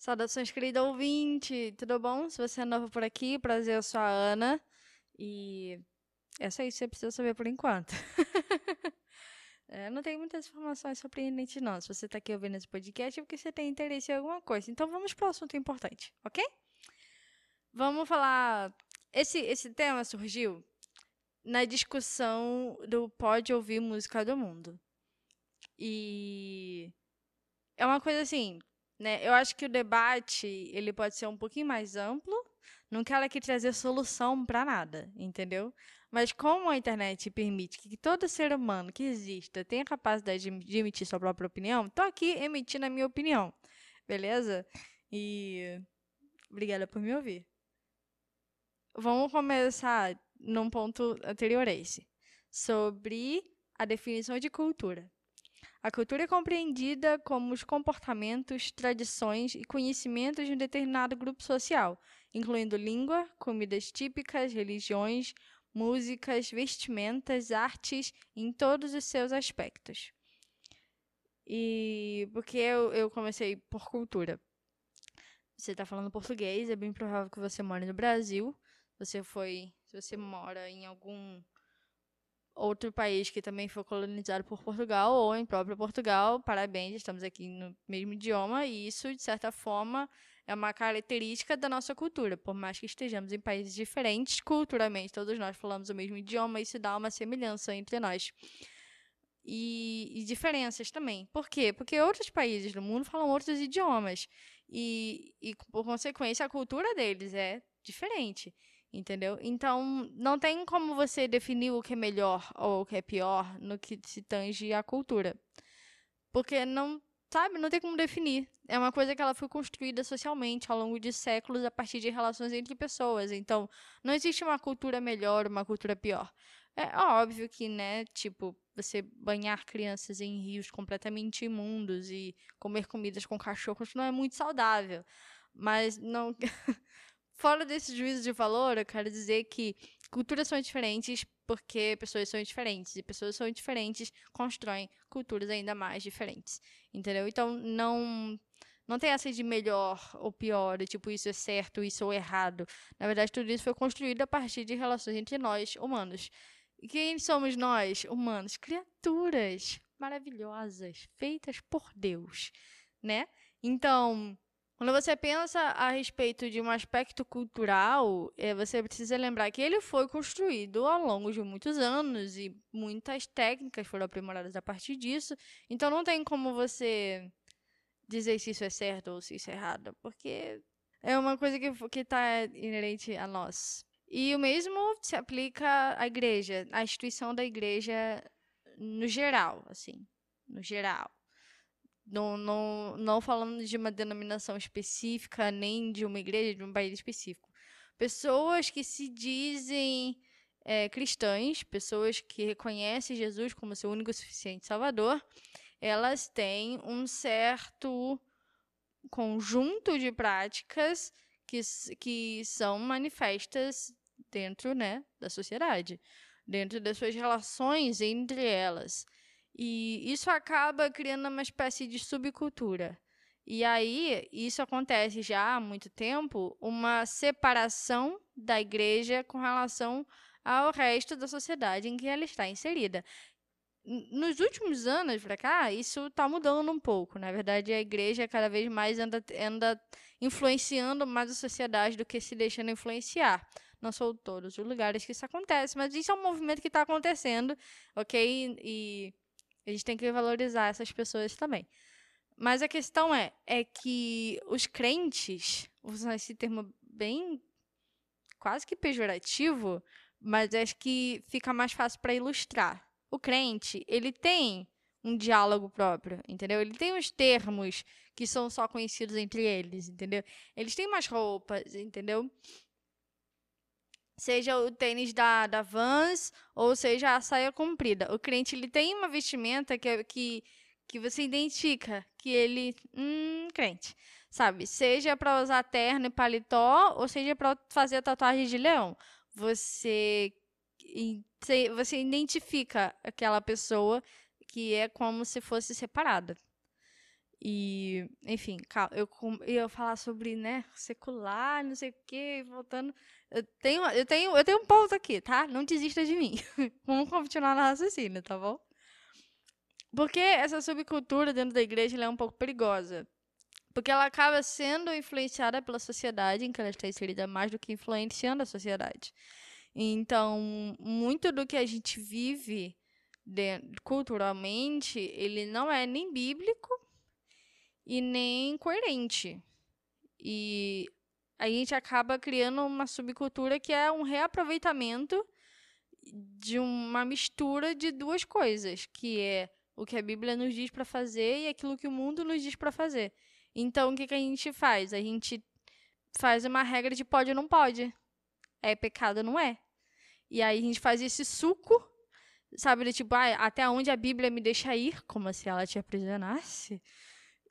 Saudações, querida ouvinte! Tudo bom? Se você é novo por aqui, prazer, eu sou a Ana. E é só isso que você precisa saber por enquanto. é, não tem muitas informações surpreendentes, não. Se você está aqui ouvindo esse podcast é porque você tem interesse em alguma coisa. Então vamos para o assunto importante, ok? Vamos falar. Esse, esse tema surgiu na discussão do Pode Ouvir Música do Mundo. E é uma coisa assim, né? Eu acho que o debate ele pode ser um pouquinho mais amplo. Não quero aqui trazer solução para nada, entendeu? Mas como a internet permite que todo ser humano que exista tenha capacidade de emitir sua própria opinião, tô aqui emitindo a minha opinião, beleza? E obrigada por me ouvir. Vamos começar num ponto anterior a esse, sobre a definição de cultura. A cultura é compreendida como os comportamentos, tradições e conhecimentos de um determinado grupo social, incluindo língua, comidas típicas, religiões, músicas, vestimentas, artes, em todos os seus aspectos. E porque eu, eu comecei por cultura? Você está falando português, é bem provável que você mora no Brasil. Você foi, se você mora em algum outro país que também foi colonizado por Portugal ou em próprio Portugal, parabéns, estamos aqui no mesmo idioma e isso, de certa forma, é uma característica da nossa cultura. Por mais que estejamos em países diferentes, culturalmente, todos nós falamos o mesmo idioma, isso dá uma semelhança entre nós. E, e diferenças também. Por quê? Porque outros países do mundo falam outros idiomas. E, e, por consequência, a cultura deles é diferente. Entendeu? Então, não tem como você definir o que é melhor ou o que é pior no que se tange à cultura. Porque não, sabe, não tem como definir. É uma coisa que ela foi construída socialmente ao longo de séculos a partir de relações entre pessoas. Então, não existe uma cultura melhor, uma cultura pior. É óbvio que, né, tipo, você banhar crianças em rios completamente imundos e comer comidas com cachorros não é muito saudável. Mas não Fora desse juízo de valor, eu quero dizer que culturas são diferentes porque pessoas são diferentes. E pessoas são diferentes constroem culturas ainda mais diferentes. Entendeu? Então, não. Não tem essa de melhor ou pior, tipo, isso é certo, isso é errado. Na verdade, tudo isso foi construído a partir de relações entre nós, humanos. E quem somos nós, humanos? Criaturas maravilhosas, feitas por Deus, né? Então, quando você pensa a respeito de um aspecto cultural, é, você precisa lembrar que ele foi construído ao longo de muitos anos e muitas técnicas foram aprimoradas a partir disso. Então não tem como você dizer se isso é certo ou se isso é errado, porque é uma coisa que está inerente a nós. E o mesmo se aplica à igreja, à instituição da igreja no geral, assim, no geral. Não, não, não falando de uma denominação específica, nem de uma igreja, de um país específico. Pessoas que se dizem é, cristãs, pessoas que reconhecem Jesus como seu único e suficiente Salvador, elas têm um certo conjunto de práticas que, que são manifestas dentro né, da sociedade, dentro das suas relações entre elas. E isso acaba criando uma espécie de subcultura. E aí, isso acontece já há muito tempo, uma separação da igreja com relação ao resto da sociedade em que ela está inserida. Nos últimos anos para cá, isso está mudando um pouco. Na verdade, a igreja cada vez mais anda, anda influenciando mais a sociedade do que se deixando influenciar. Não são todos os lugares que isso acontece, mas isso é um movimento que está acontecendo, ok? E a gente tem que valorizar essas pessoas também. Mas a questão é, é que os crentes, usar esse termo bem quase que pejorativo, mas acho que fica mais fácil para ilustrar. O crente, ele tem um diálogo próprio, entendeu? Ele tem os termos que são só conhecidos entre eles, entendeu? Eles têm mais roupas, entendeu? Seja o tênis da, da Vans ou seja a saia comprida. O cliente ele tem uma vestimenta que, que, que você identifica que ele, hum, crente, sabe? Seja para usar terno e paletó ou seja para fazer tatuagem de leão. Você você identifica aquela pessoa que é como se fosse separada. E, enfim, eu ia falar sobre, né, secular, não sei o quê, voltando. Eu tenho, eu tenho, eu tenho um ponto aqui, tá? Não desista de mim. Vamos continuar no raciocínio, tá bom? Porque essa subcultura dentro da igreja é um pouco perigosa. Porque ela acaba sendo influenciada pela sociedade em que ela está inserida mais do que influenciando a sociedade. Então, muito do que a gente vive culturalmente, ele não é nem bíblico e nem coerente. E a gente acaba criando uma subcultura que é um reaproveitamento de uma mistura de duas coisas, que é o que a Bíblia nos diz para fazer e aquilo que o mundo nos diz para fazer. Então, o que, que a gente faz? A gente faz uma regra de pode ou não pode. É pecado, não é? E aí a gente faz esse suco sabe, de tipo, ah, até onde a Bíblia me deixa ir, como se ela te aprisionasse,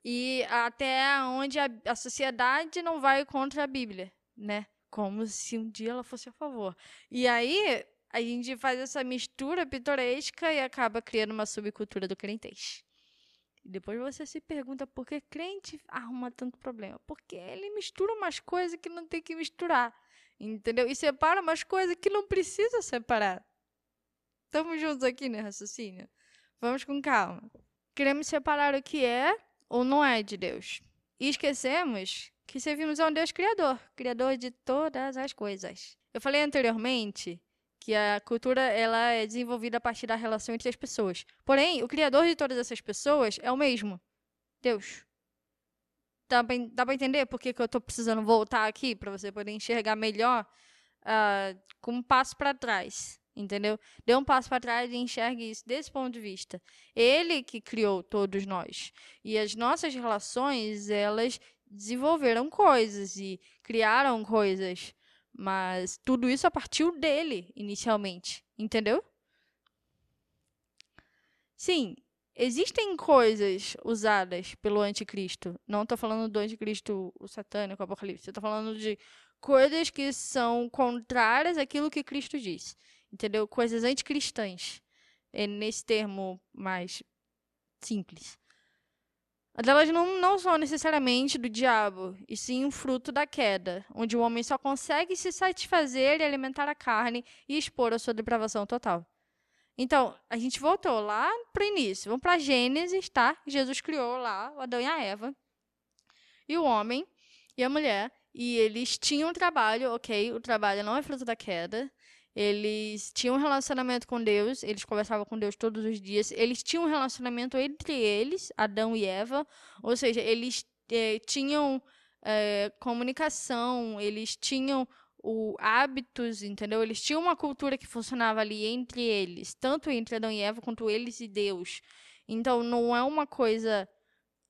e até onde a, a sociedade não vai contra a Bíblia, né? Como se um dia ela fosse a favor. E aí a gente faz essa mistura pitoresca e acaba criando uma subcultura do crentez. Depois você se pergunta por que crente arruma tanto problema. Porque ele mistura umas coisas que não tem que misturar. Entendeu? E separa umas coisas que não precisa separar. Estamos juntos aqui no raciocínio? Vamos com calma. Queremos separar o que é ou não é de Deus. E esquecemos que servimos a um Deus criador, criador de todas as coisas. Eu falei anteriormente que a cultura ela é desenvolvida a partir da relação entre as pessoas. Porém, o criador de todas essas pessoas é o mesmo, Deus. Dá pra entender por que, que eu estou precisando voltar aqui para você poder enxergar melhor uh, com um passo para trás entendeu? Dê um passo para trás e enxergue isso desse ponto de vista. Ele que criou todos nós. E as nossas relações, elas desenvolveram coisas e criaram coisas, mas tudo isso a partir dele inicialmente, entendeu? Sim, existem coisas usadas pelo anticristo. Não estou falando do anticristo o satânico, o apocalipse. Estou falando de coisas que são contrárias àquilo que Cristo disse entendeu? Coisas anticristãs, é nesse termo mais simples. Elas não, não são necessariamente do diabo, e sim um fruto da queda, onde o homem só consegue se satisfazer e alimentar a carne e expor a sua depravação total. Então, a gente voltou lá para o início. Vamos para Gênesis, tá? Jesus criou lá o Adão e a Eva. E o homem e a mulher. E eles tinham um trabalho, ok? O trabalho não é fruto da queda. Eles tinham um relacionamento com Deus, eles conversavam com Deus todos os dias. Eles tinham um relacionamento entre eles, Adão e Eva, ou seja, eles eh, tinham eh, comunicação, eles tinham o, hábitos, entendeu? Eles tinham uma cultura que funcionava ali entre eles, tanto entre Adão e Eva quanto eles e Deus. Então, não é uma coisa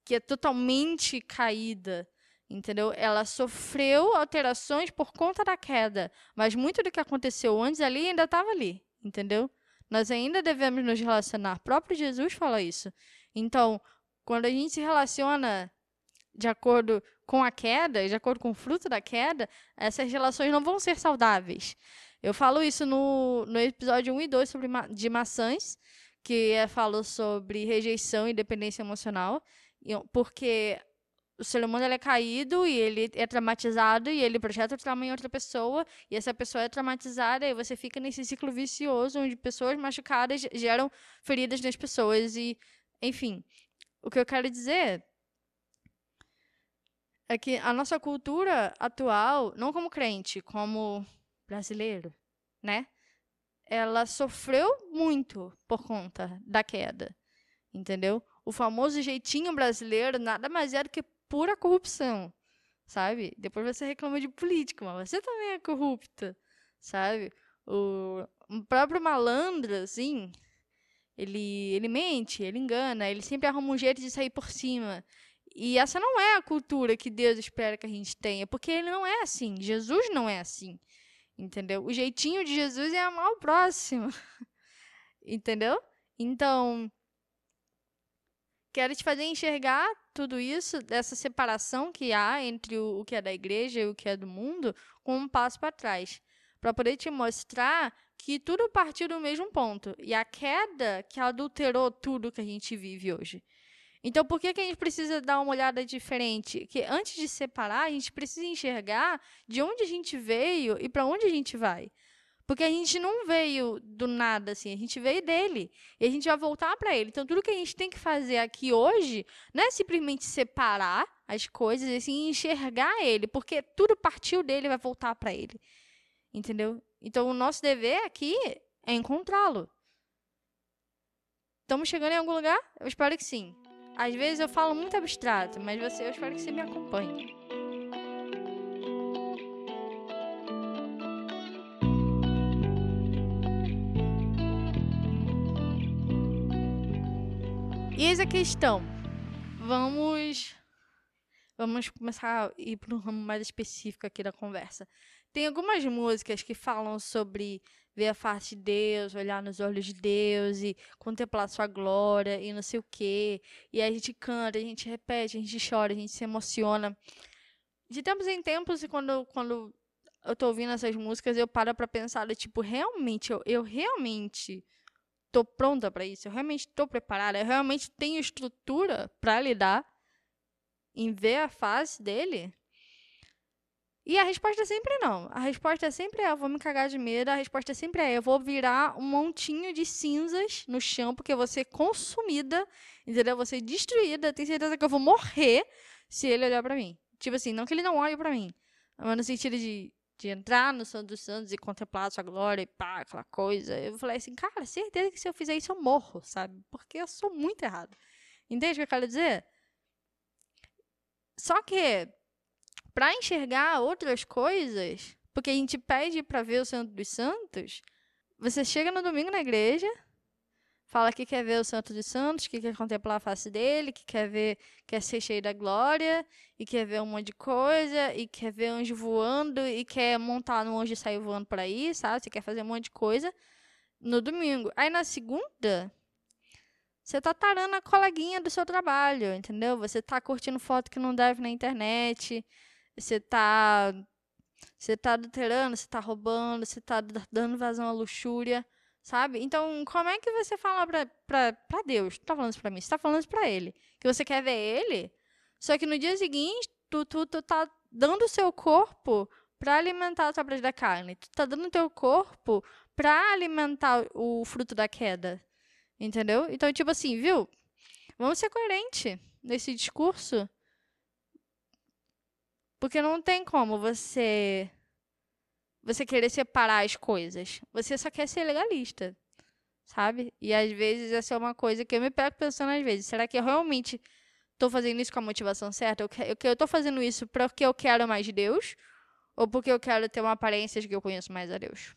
que é totalmente caída entendeu? Ela sofreu alterações por conta da queda, mas muito do que aconteceu antes ali ainda estava ali, entendeu? Nós ainda devemos nos relacionar. O próprio Jesus fala isso. Então, quando a gente se relaciona de acordo com a queda, de acordo com o fruto da queda, essas relações não vão ser saudáveis. Eu falo isso no, no episódio 1 e 2 sobre ma de maçãs, que é, falo sobre rejeição e dependência emocional, porque o ser humano ele é caído e ele é traumatizado e ele projeta o trauma em outra pessoa e essa pessoa é traumatizada e você fica nesse ciclo vicioso onde pessoas machucadas geram feridas nas pessoas e enfim. O que eu quero dizer é que a nossa cultura atual não como crente como brasileiro né ela sofreu muito por conta da queda entendeu? O famoso jeitinho brasileiro nada mais é do que pura corrupção, sabe? Depois você reclama de político, mas você também é corrupta, sabe? O, próprio malandro, assim, ele, ele mente, ele engana, ele sempre arruma um jeito de sair por cima. E essa não é a cultura que Deus espera que a gente tenha, porque ele não é assim. Jesus não é assim. Entendeu? O jeitinho de Jesus é amar o próximo. entendeu? Então, quero te fazer enxergar tudo isso, dessa separação que há entre o, o que é da igreja e o que é do mundo, com um passo para trás. Para poder te mostrar que tudo partiu do mesmo ponto. E a queda que adulterou tudo que a gente vive hoje. Então, por que, que a gente precisa dar uma olhada diferente? Que antes de separar, a gente precisa enxergar de onde a gente veio e para onde a gente vai. Porque a gente não veio do nada, assim, a gente veio dele. E a gente vai voltar para ele. Então, tudo que a gente tem que fazer aqui hoje não é simplesmente separar as coisas, assim, enxergar ele, porque tudo partiu dele e vai voltar para ele. Entendeu? Então, o nosso dever aqui é encontrá-lo. Estamos chegando em algum lugar? Eu espero que sim. Às vezes eu falo muito abstrato, mas você, eu espero que você me acompanhe. E eis a questão. Vamos vamos começar a ir para um ramo mais específico aqui da conversa. Tem algumas músicas que falam sobre ver a face de Deus, olhar nos olhos de Deus e contemplar sua glória e não sei o quê. E a gente canta, a gente repete, a gente chora, a gente se emociona. De tempos em tempos, quando, quando eu tô ouvindo essas músicas, eu paro para pensar, tipo, realmente, eu, eu realmente tô pronta para isso? Eu realmente tô preparada? Eu realmente tenho estrutura para lidar em ver a face dele? E a resposta é sempre não. A resposta é sempre é, eu vou me cagar de medo. A resposta é sempre é, eu vou virar um montinho de cinzas no chão, porque eu vou ser consumida, entendeu? Eu vou ser destruída. Tenho certeza que eu vou morrer se ele olhar para mim. Tipo assim, não que ele não olhe para mim, mas no sentido de, de entrar no Santo dos Santos e contemplar a sua glória e pá, aquela coisa. Eu falei assim, cara, certeza que se eu fizer isso eu morro, sabe? Porque eu sou muito errado. Entende o que eu quero dizer? Só que para enxergar outras coisas, porque a gente pede para ver o Santo dos Santos, você chega no domingo na igreja, fala que quer ver o Santo dos Santos, que quer contemplar a face dele, que quer ver, quer ser cheio da glória, e quer ver um monte de coisa, e quer ver anjo voando, e quer montar no anjo e sair voando por aí, sabe? Você quer fazer um monte de coisa no domingo. Aí na segunda, você tá tarando a coleguinha do seu trabalho, entendeu? Você tá curtindo foto que não deve na internet, você tá você tá adulterando, você tá roubando, você tá dando vazão à luxúria, sabe? Então, como é que você fala pra, pra, pra Deus? Tu tá falando isso pra mim? Você tá falando isso pra ele. Que você quer ver ele, só que no dia seguinte, tu, tu, tu tá dando o seu corpo para alimentar a tua da carne. Tu tá dando o teu corpo para alimentar o fruto da queda. Entendeu? Então, tipo assim, viu? Vamos ser coerente nesse discurso. Porque não tem como você você querer separar as coisas. Você só quer ser legalista, sabe? E às vezes essa é uma coisa que eu me pego pensando às vezes, será que eu realmente estou fazendo isso com a motivação certa? Eu, eu estou fazendo isso porque eu quero mais de Deus ou porque eu quero ter uma aparência de que eu conheço mais a Deus?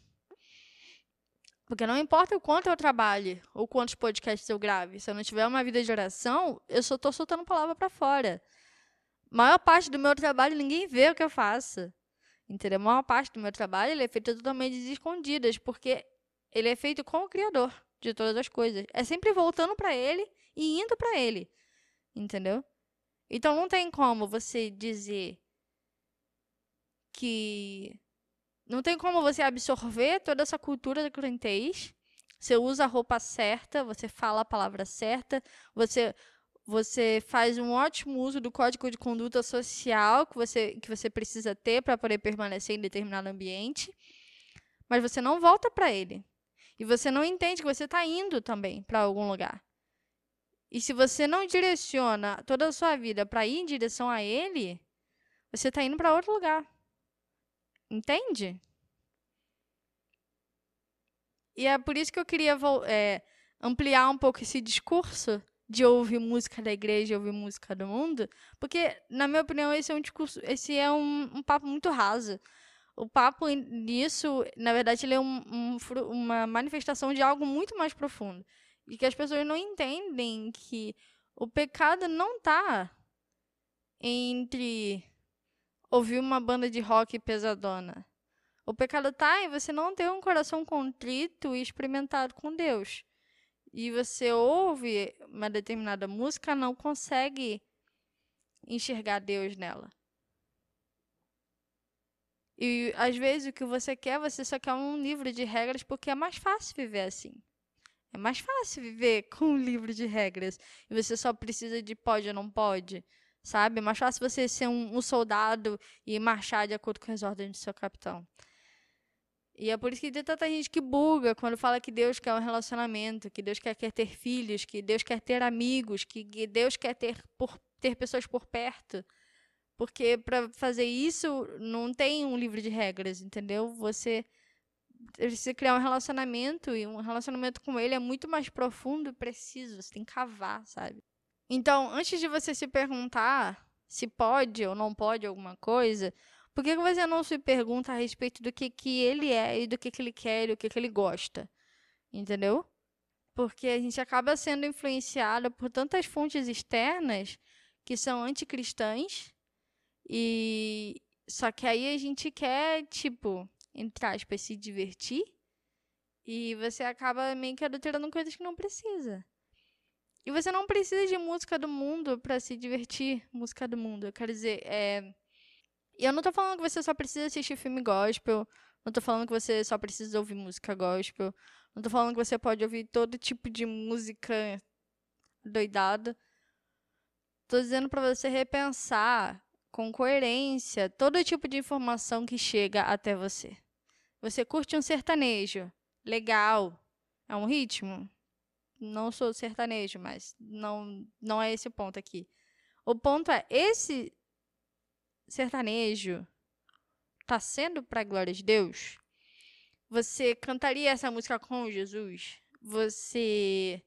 Porque não importa o quanto eu trabalhe ou quantos podcasts eu grave, se eu não tiver uma vida de oração, eu só estou soltando palavra para fora maior parte do meu trabalho ninguém vê o que eu faço. Entendeu? A maior parte do meu trabalho ele é feito totalmente escondidas, porque ele é feito com o Criador de todas as coisas. É sempre voltando para ele e indo para ele. Entendeu? Então não tem como você dizer que. Não tem como você absorver toda essa cultura da crentez. Você usa a roupa certa, você fala a palavra certa, você você faz um ótimo uso do código de conduta social que você, que você precisa ter para poder permanecer em determinado ambiente, mas você não volta para ele. E você não entende que você está indo também para algum lugar. E se você não direciona toda a sua vida para ir em direção a ele, você está indo para outro lugar. Entende? E é por isso que eu queria é, ampliar um pouco esse discurso de ouvir música da igreja, ouvir música do mundo, porque na minha opinião esse é um discurso, esse é um, um papo muito raso. O papo nisso, na verdade, ele é um, um, uma manifestação de algo muito mais profundo e que as pessoas não entendem que o pecado não está entre ouvir uma banda de rock pesadona. O pecado está em você não ter um coração contrito e experimentado com Deus e você ouve uma determinada música, não consegue enxergar Deus nela. E às vezes o que você quer, você só quer um livro de regras porque é mais fácil viver assim. É mais fácil viver com um livro de regras. E você só precisa de pode ou não pode. Sabe? É mais fácil você ser um, um soldado e marchar de acordo com as ordens do seu capitão. E é por isso que tem tanta gente que buga quando fala que Deus quer um relacionamento, que Deus quer, quer ter filhos, que Deus quer ter amigos, que Deus quer ter, por, ter pessoas por perto. Porque para fazer isso não tem um livro de regras, entendeu? Você precisa criar um relacionamento e um relacionamento com ele é muito mais profundo e preciso, você tem que cavar, sabe? Então, antes de você se perguntar se pode ou não pode alguma coisa, por que você não se pergunta a respeito do que, que ele é e do que, que ele quer e do que, que ele gosta? Entendeu? Porque a gente acaba sendo influenciado por tantas fontes externas que são anticristãs e só que aí a gente quer, tipo, entre aspas, se divertir e você acaba meio que adulterando coisas que não precisa. E você não precisa de música do mundo para se divertir, música do mundo. Eu quero dizer, é e eu não tô falando que você só precisa assistir filme gospel, não tô falando que você só precisa ouvir música gospel, não tô falando que você pode ouvir todo tipo de música doidada. Tô dizendo para você repensar com coerência todo tipo de informação que chega até você. Você curte um sertanejo, legal, é um ritmo? Não sou sertanejo, mas não não é esse o ponto aqui. O ponto é esse sertanejo tá sendo para a glória de Deus? Você cantaria essa música com Jesus? Você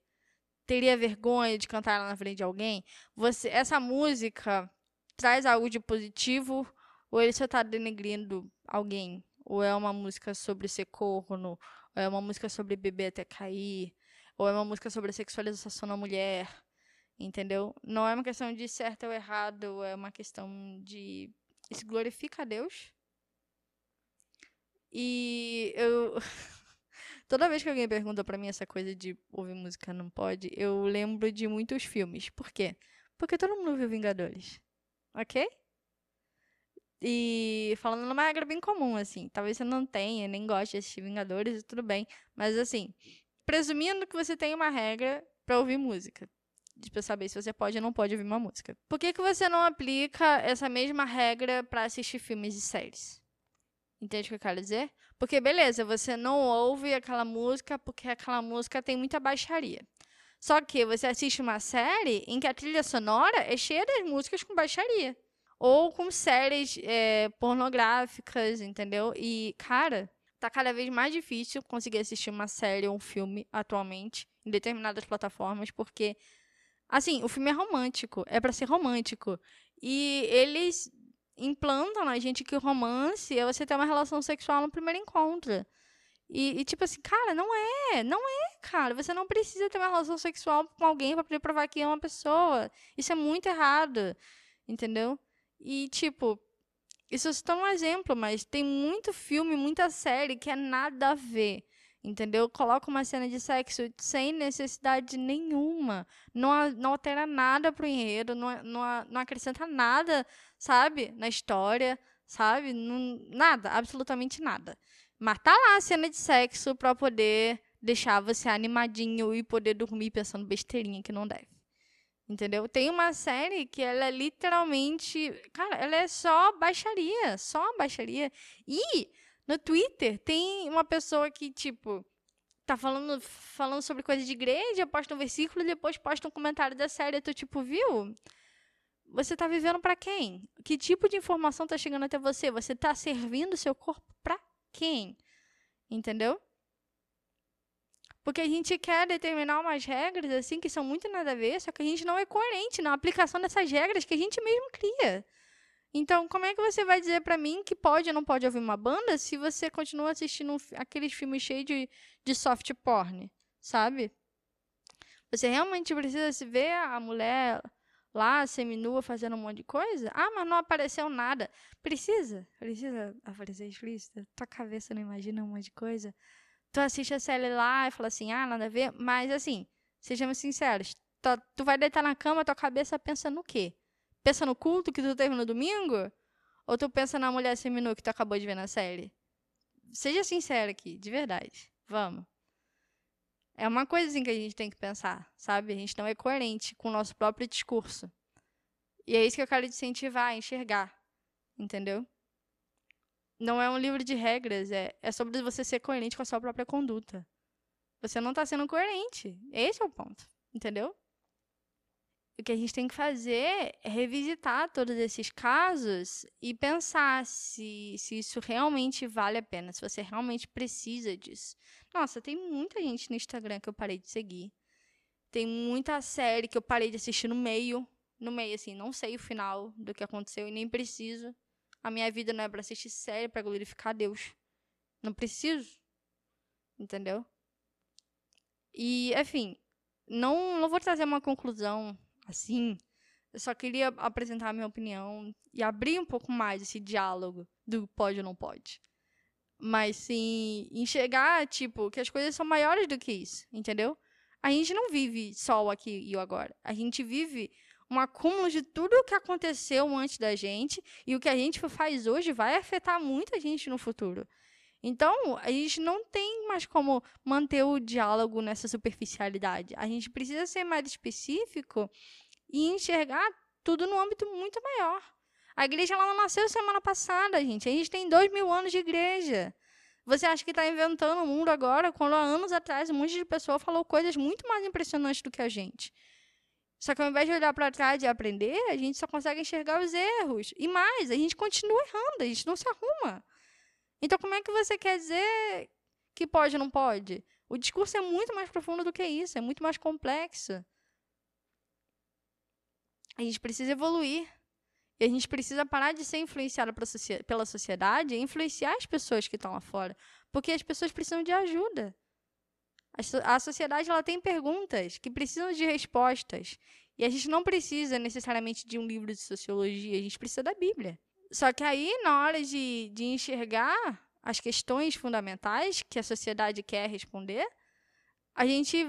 teria vergonha de cantar ela na frente de alguém? Você, essa música traz algo de positivo ou ele só está denegrindo alguém? Ou é uma música sobre ser corno? Ou é uma música sobre beber até cair? Ou é uma música sobre a sexualização da mulher? Entendeu? Não é uma questão de certo ou errado, é uma questão de. Isso glorifica a Deus. E eu. Toda vez que alguém pergunta para mim essa coisa de ouvir música não pode, eu lembro de muitos filmes. Por quê? Porque todo mundo viu Vingadores. Ok? E falando numa regra bem comum, assim. Talvez você não tenha, nem goste de assistir Vingadores, tudo bem. Mas assim, presumindo que você tem uma regra para ouvir música de saber se você pode ou não pode ouvir uma música. Por que, que você não aplica essa mesma regra para assistir filmes e séries? Entende o que eu quero dizer? Porque, beleza, você não ouve aquela música porque aquela música tem muita baixaria. Só que você assiste uma série em que a trilha sonora é cheia das músicas com baixaria. Ou com séries é, pornográficas, entendeu? E, cara, tá cada vez mais difícil conseguir assistir uma série ou um filme atualmente em determinadas plataformas, porque Assim, o filme é romântico, é para ser romântico. E eles implantam na gente que o romance é você ter uma relação sexual no primeiro encontro. E, e, tipo assim, cara, não é, não é, cara. Você não precisa ter uma relação sexual com alguém para poder provar que é uma pessoa. Isso é muito errado, entendeu? E, tipo, isso é só um exemplo, mas tem muito filme, muita série que é nada a ver entendeu? Coloca uma cena de sexo sem necessidade nenhuma. Não, não altera nada pro enredo, não, não, não acrescenta nada, sabe? Na história, sabe? Não, nada, absolutamente nada. Mas tá lá a cena de sexo pra poder deixar você animadinho e poder dormir pensando besteirinha que não deve. Entendeu? Tem uma série que ela é literalmente. Cara, ela é só baixaria. Só baixaria. E no Twitter tem uma pessoa que, tipo, tá falando, falando sobre coisa de igreja, posta um versículo e depois posta um comentário da série. Tu, tipo, viu? Você tá vivendo para quem? Que tipo de informação tá chegando até você? Você tá servindo o seu corpo para quem? Entendeu? Porque a gente quer determinar umas regras assim que são muito nada a ver, só que a gente não é coerente na aplicação dessas regras que a gente mesmo cria. Então, como é que você vai dizer para mim que pode ou não pode ouvir uma banda se você continua assistindo aqueles filmes cheios de, de soft porn, sabe? Você realmente precisa se ver a mulher lá, seminua, fazendo um monte de coisa? Ah, mas não apareceu nada. Precisa? Precisa aparecer explícita? Tua cabeça não imagina um monte de coisa? Tu assiste a série lá e fala assim, ah, nada a ver. Mas, assim, sejamos sinceros. Tu, tu vai deitar na cama, tua cabeça pensa no quê? Pensa no culto que tu teve no domingo? Ou tu pensa na mulher seminua que tu acabou de ver na série? Seja sincero aqui, de verdade. Vamos. É uma coisa assim que a gente tem que pensar, sabe? A gente não é coerente com o nosso próprio discurso. E é isso que eu quero incentivar a enxergar, entendeu? Não é um livro de regras, é, é sobre você ser coerente com a sua própria conduta. Você não está sendo coerente. Esse é o ponto, entendeu? O que a gente tem que fazer é revisitar todos esses casos e pensar se, se isso realmente vale a pena, se você realmente precisa disso. Nossa, tem muita gente no Instagram que eu parei de seguir. Tem muita série que eu parei de assistir no meio. No meio, assim, não sei o final do que aconteceu e nem preciso. A minha vida não é para assistir série, para glorificar Deus. Não preciso. Entendeu? E, enfim, não, não vou trazer uma conclusão assim. Eu só queria apresentar a minha opinião e abrir um pouco mais esse diálogo do pode ou não pode. Mas sim, enxergar, tipo, que as coisas são maiores do que isso, entendeu? A gente não vive só o aqui e o agora. A gente vive um acúmulo de tudo o que aconteceu antes da gente e o que a gente faz hoje vai afetar muita gente no futuro. Então, a gente não tem mais como manter o diálogo nessa superficialidade. A gente precisa ser mais específico e enxergar tudo no âmbito muito maior. A igreja ela não nasceu semana passada, gente. A gente tem dois mil anos de igreja. Você acha que está inventando o mundo agora, quando há anos atrás um monte de pessoa falou coisas muito mais impressionantes do que a gente. Só que ao invés de olhar para trás e aprender, a gente só consegue enxergar os erros. E mais, a gente continua errando, a gente não se arruma. Então, como é que você quer dizer que pode ou não pode? O discurso é muito mais profundo do que isso, é muito mais complexo. A gente precisa evoluir. E a gente precisa parar de ser influenciado pela sociedade e influenciar as pessoas que estão lá fora. Porque as pessoas precisam de ajuda. A sociedade ela tem perguntas que precisam de respostas. E a gente não precisa necessariamente de um livro de sociologia, a gente precisa da Bíblia. Só que aí, na hora de, de enxergar as questões fundamentais que a sociedade quer responder, a gente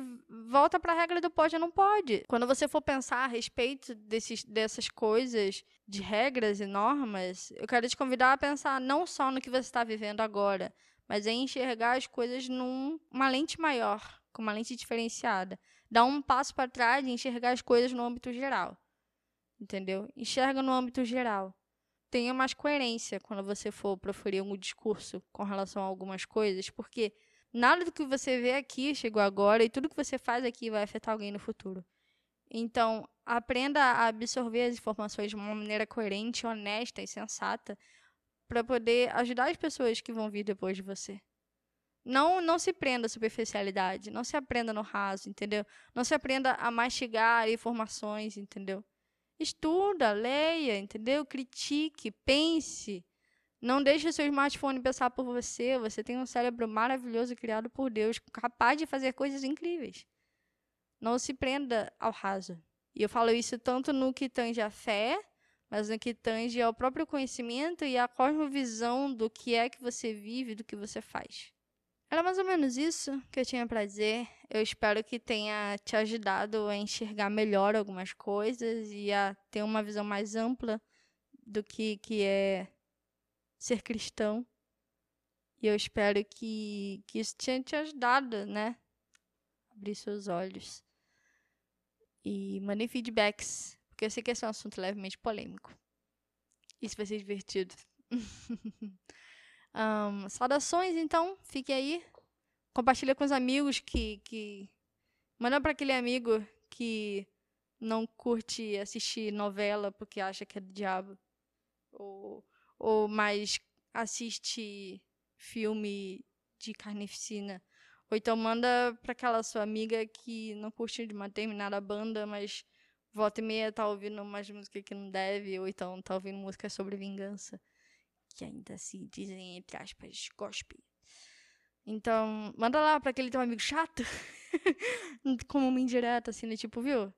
volta para a regra do pode ou não pode. Quando você for pensar a respeito desses, dessas coisas, de regras e normas, eu quero te convidar a pensar não só no que você está vivendo agora, mas em enxergar as coisas numa lente maior, com uma lente diferenciada. Dar um passo para trás e enxergar as coisas no âmbito geral. Entendeu? Enxerga no âmbito geral tenha mais coerência quando você for proferir um discurso com relação a algumas coisas, porque nada do que você vê aqui chegou agora e tudo que você faz aqui vai afetar alguém no futuro. Então, aprenda a absorver as informações de uma maneira coerente, honesta e sensata para poder ajudar as pessoas que vão vir depois de você. Não, não se prenda à superficialidade, não se aprenda no raso, entendeu? Não se aprenda a mastigar informações, entendeu? Estuda, leia, entendeu? Critique, pense. Não deixe seu smartphone pensar por você. Você tem um cérebro maravilhoso criado por Deus, capaz de fazer coisas incríveis. Não se prenda ao raso. E eu falo isso tanto no que tange a fé, mas no que tange ao próprio conhecimento e à cosmovisão do que é que você vive, do que você faz. Era mais ou menos isso que eu tinha para dizer. Eu espero que tenha te ajudado a enxergar melhor algumas coisas e a ter uma visão mais ampla do que, que é ser cristão. E eu espero que, que isso tenha te ajudado, né? Abrir seus olhos. E mandem feedbacks, porque eu sei que esse é um assunto levemente polêmico. Isso vai ser divertido. Um, saudações, então. Fique aí. Compartilha com os amigos que. que... Manda para aquele amigo que não curte assistir novela porque acha que é do diabo. Ou, ou mais assiste filme de carnificina. Ou então manda para aquela sua amiga que não curte de uma determinada banda, mas volta e meia tá ouvindo umas músicas que não deve, ou então tá ouvindo música sobre vingança que ainda se dizem, entre aspas, gospel. Então, manda lá pra aquele teu amigo chato. Como uma indireta, assim, né? Tipo, viu?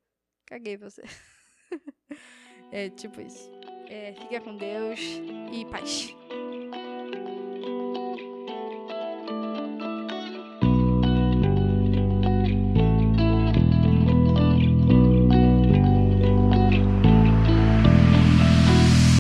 Caguei você. é tipo isso. É, fica com Deus e paz.